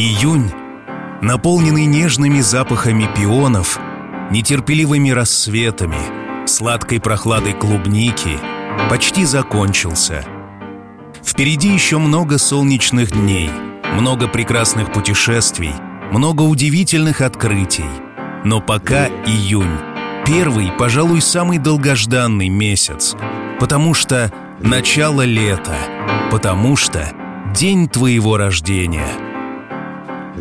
Июнь, наполненный нежными запахами пионов, нетерпеливыми рассветами, сладкой прохладой клубники, почти закончился. Впереди еще много солнечных дней, много прекрасных путешествий, много удивительных открытий. Но пока июнь — первый, пожалуй, самый долгожданный месяц, потому что начало лета, потому что день твоего рождения —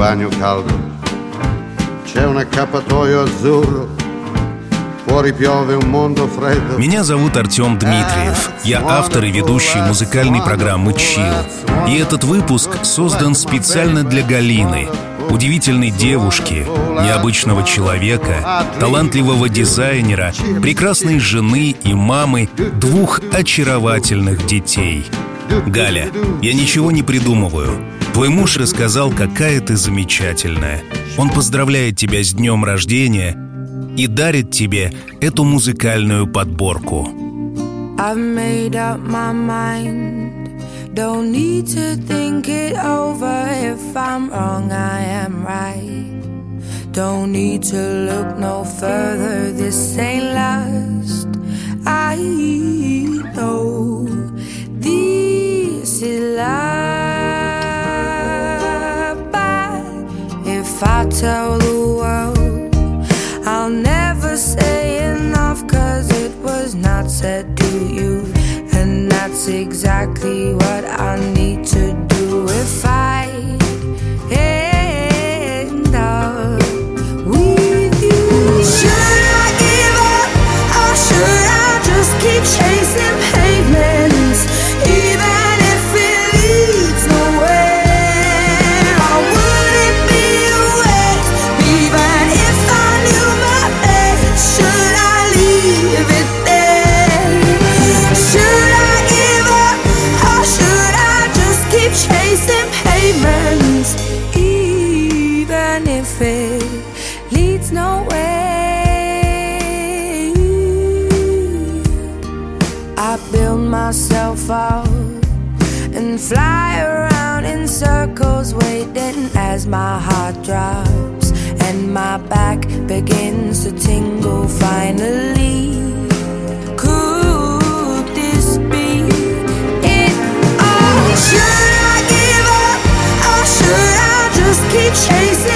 bagno caldo. C'è un accappatoio azzurro. Меня зовут Артем Дмитриев. Я автор и ведущий музыкальной программы «Чил». И этот выпуск создан специально для Галины — удивительной девушки, необычного человека, талантливого дизайнера, прекрасной жены и мамы двух очаровательных детей. Галя, я ничего не придумываю. Твой муж рассказал, какая ты замечательная. Он поздравляет тебя с днем рождения и дарит тебе эту музыкальную подборку. Don't need to look no further. This ain't last. I know this is life. Tell the world, I'll never say enough, cause it was not said to you. And that's exactly what I need to do. If I as my heart drops and my back begins to tingle finally. Could this be it all? Should I give up or should I just keep chasing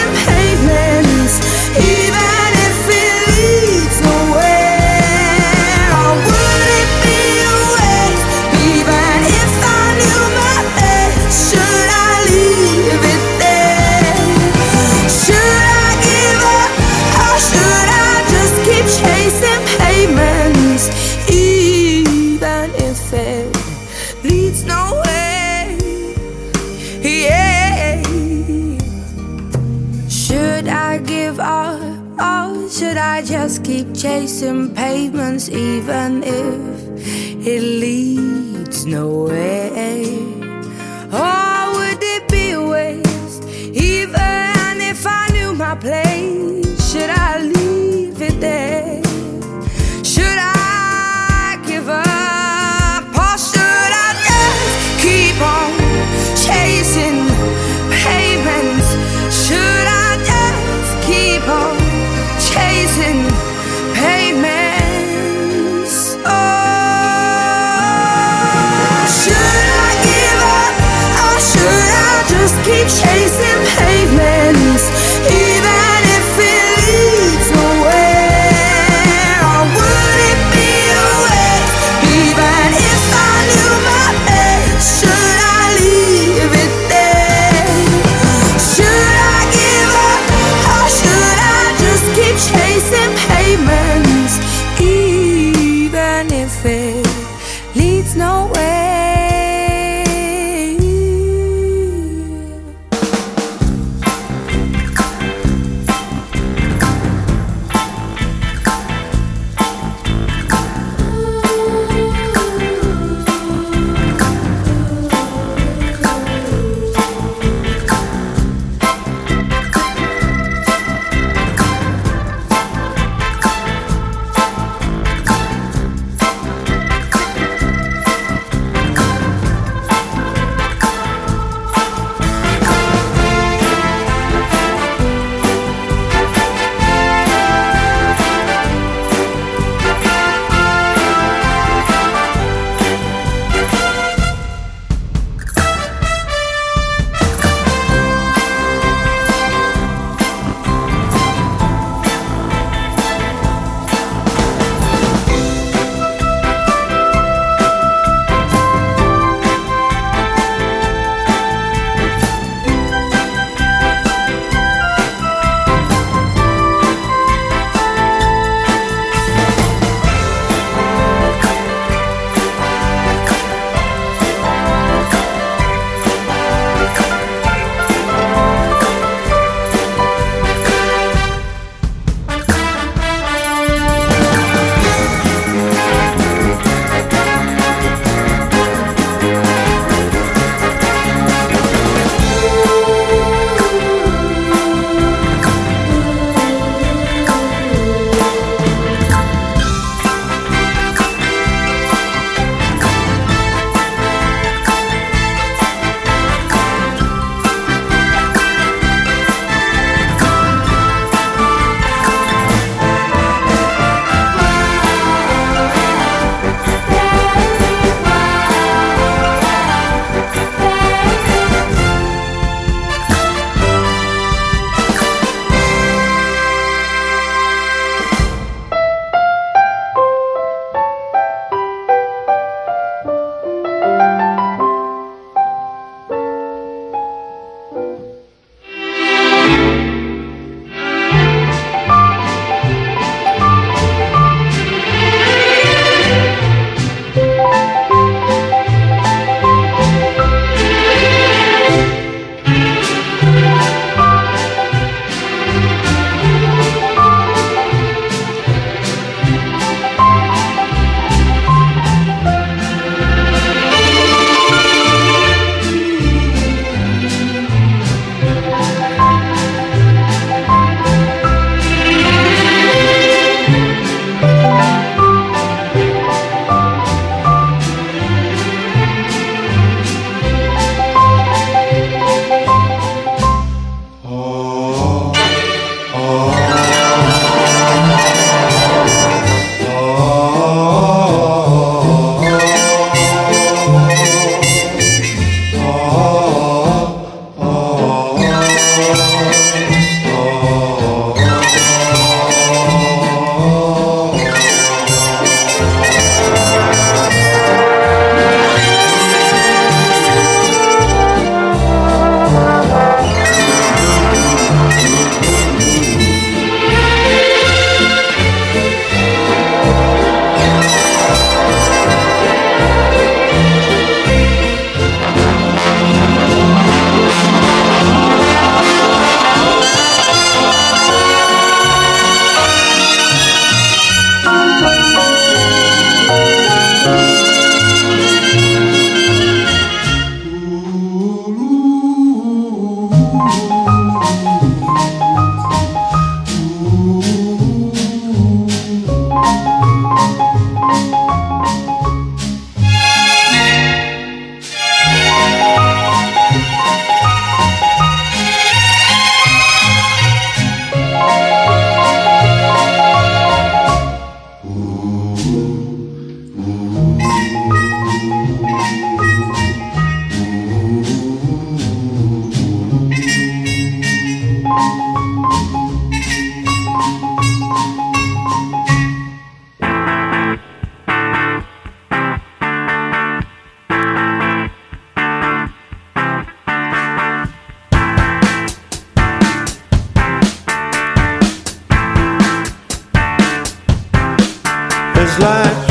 is like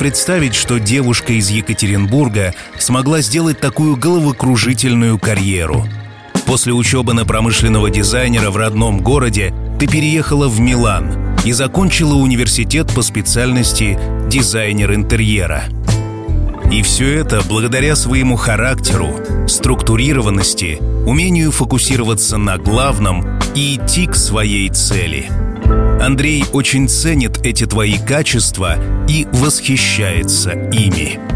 представить, что девушка из Екатеринбурга смогла сделать такую головокружительную карьеру. После учебы на промышленного дизайнера в родном городе ты переехала в Милан и закончила университет по специальности дизайнер интерьера. И все это благодаря своему характеру, структурированности, умению фокусироваться на главном и идти к своей цели – Андрей очень ценит эти твои качества и восхищается ими.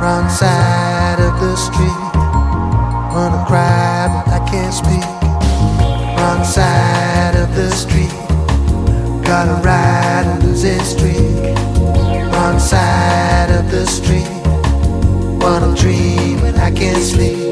wrong side of the street. Wanna cry, but I can't speak. Wrong side of the street. Gotta ride a losing streak. Wrong side of the street. Wanna dream, but I can't sleep.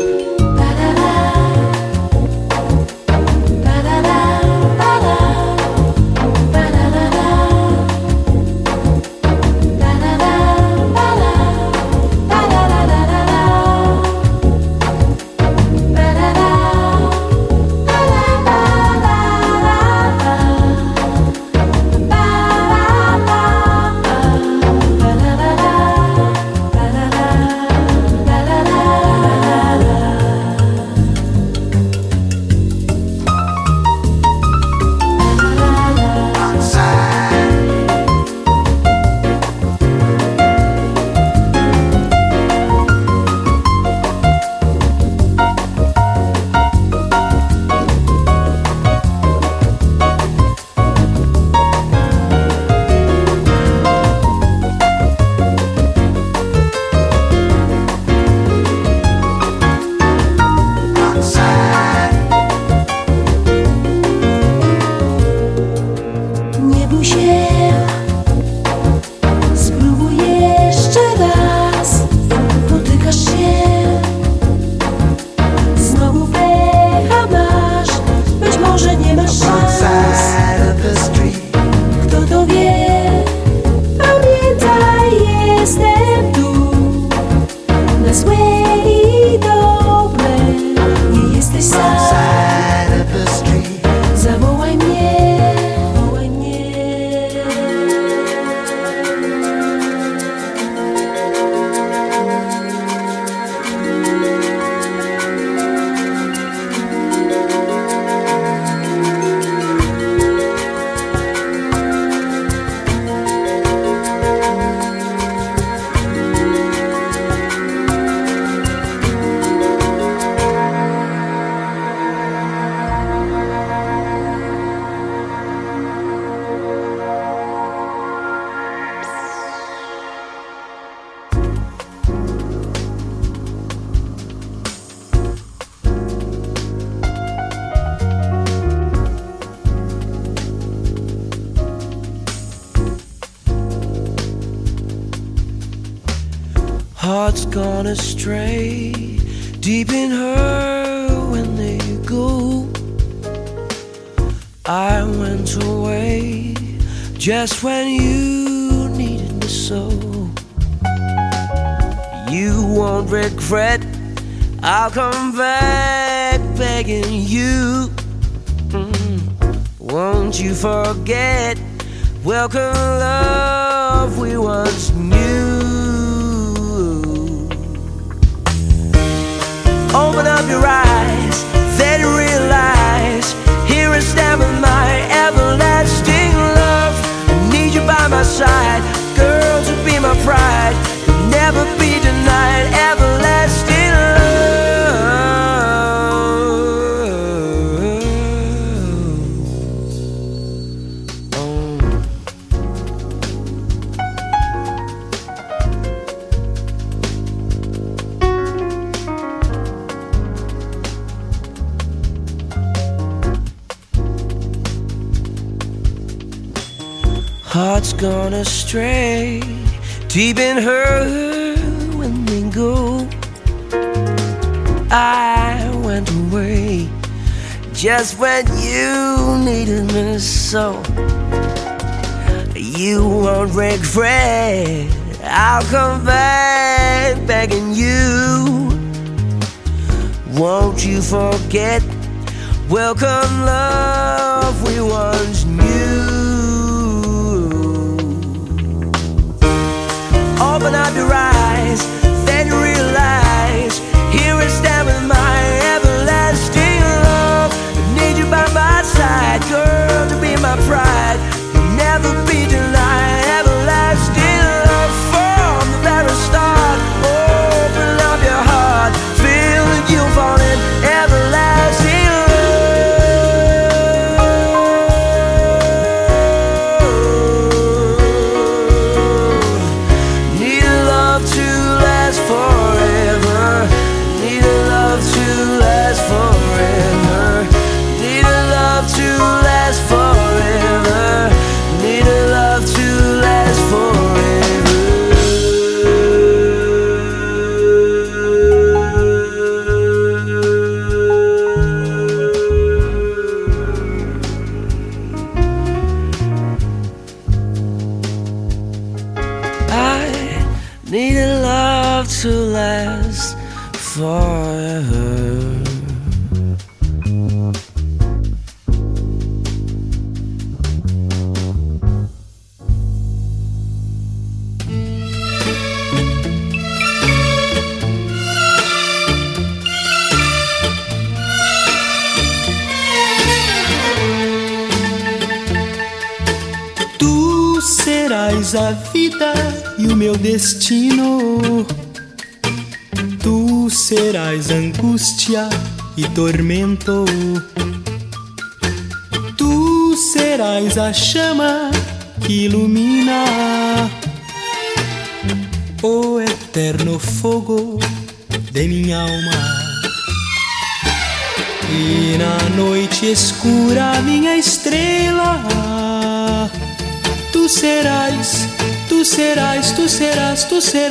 stray deep in her when they go. I went away just when you needed me so. You won't regret, I'll come back begging you. Mm. Won't you forget? Welcome. Heart's gone astray. Deep in her when we go. I went away just when you needed me so. You won't regret. I'll come back begging you. Won't you forget? Welcome, love, we once Open up your eyes, then realize. Here I stand with my everlasting love. Need you by my side, girl, to be my pride. Serás a vida e o meu destino. Tu serás angústia e tormento. Tu serás a chama que ilumina o eterno fogo de minha alma. E na noite escura, minha estrela, tu serás, tu serás, tu serás, tu serás.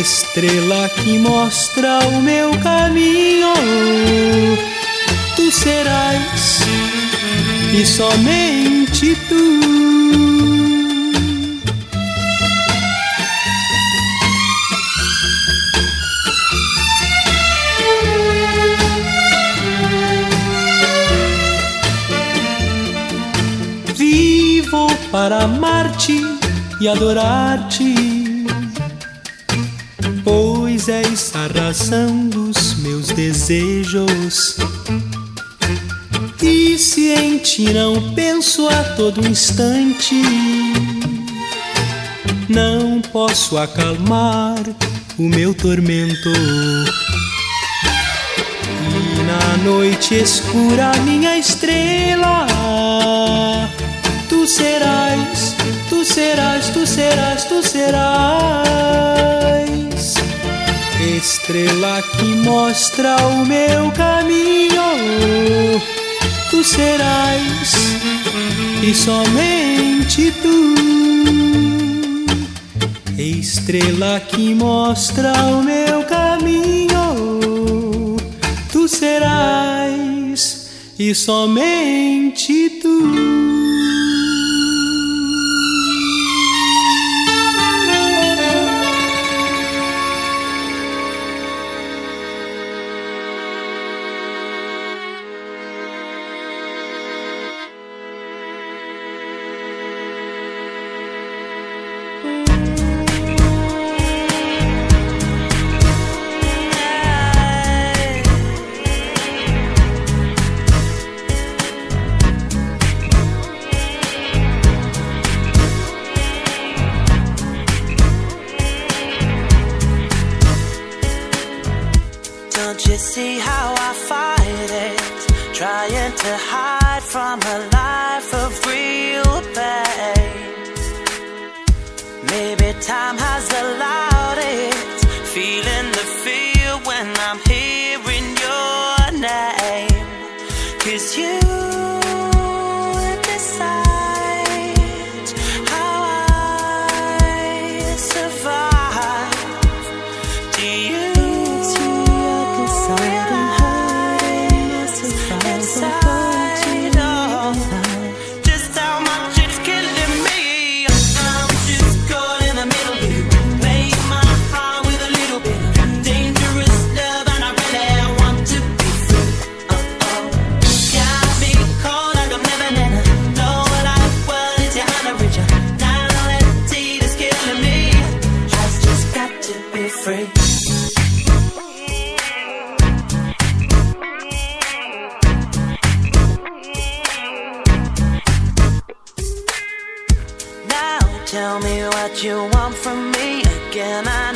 Estrela que mostra o meu caminho, tu serás, e somente tu. Para amar-te e adorar-te, pois és a razão dos meus desejos. E se em ti não penso a todo instante, não posso acalmar o meu tormento. E na noite escura, minha estrela, serás, tu serás, tu serás, tu serás. Estrela que mostra o meu caminho, tu serás, e somente tu. Estrela que mostra o meu caminho, tu serás, e somente tu. Tell me what you want from me again. I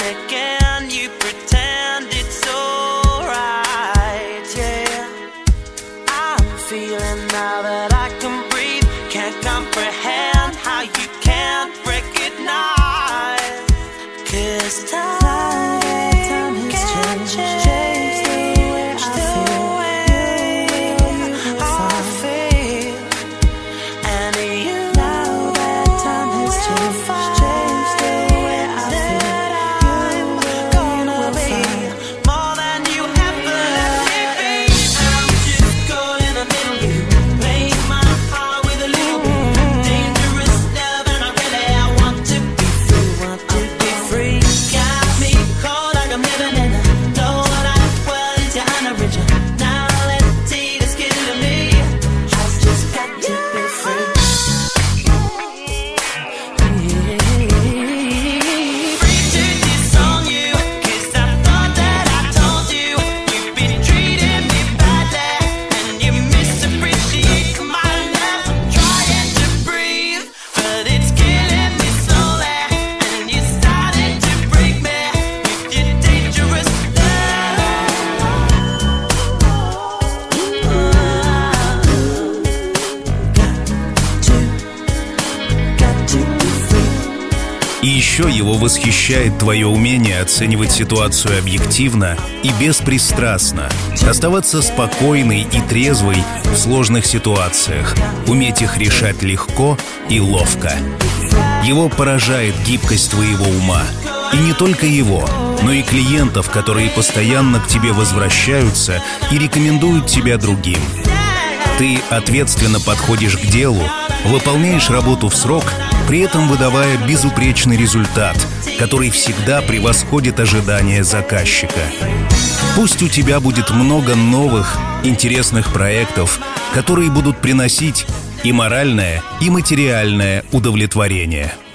его восхищает твое умение оценивать ситуацию объективно и беспристрастно, оставаться спокойной и трезвой в сложных ситуациях, уметь их решать легко и ловко. Его поражает гибкость твоего ума. И не только его, но и клиентов, которые постоянно к тебе возвращаются и рекомендуют тебя другим. Ты ответственно подходишь к делу, выполняешь работу в срок, при этом выдавая безупречный результат, который всегда превосходит ожидания заказчика. Пусть у тебя будет много новых, интересных проектов, которые будут приносить и моральное, и материальное удовлетворение –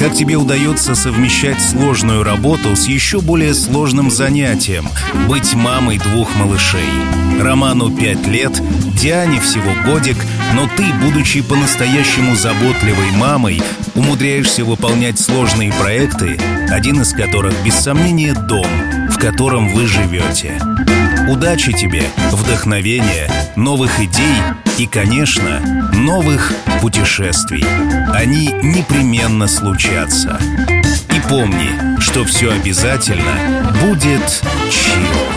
Как тебе удается совмещать сложную работу с еще более сложным занятием — быть мамой двух малышей. Роману пять лет, Диане всего годик, но ты, будучи по-настоящему заботливой мамой, умудряешься выполнять сложные проекты, один из которых, без сомнения, дом, в котором вы живете. Удачи тебе, вдохновения, новых идей и, конечно, новых путешествий. Они непременно случатся. И помни, что все обязательно будет чил.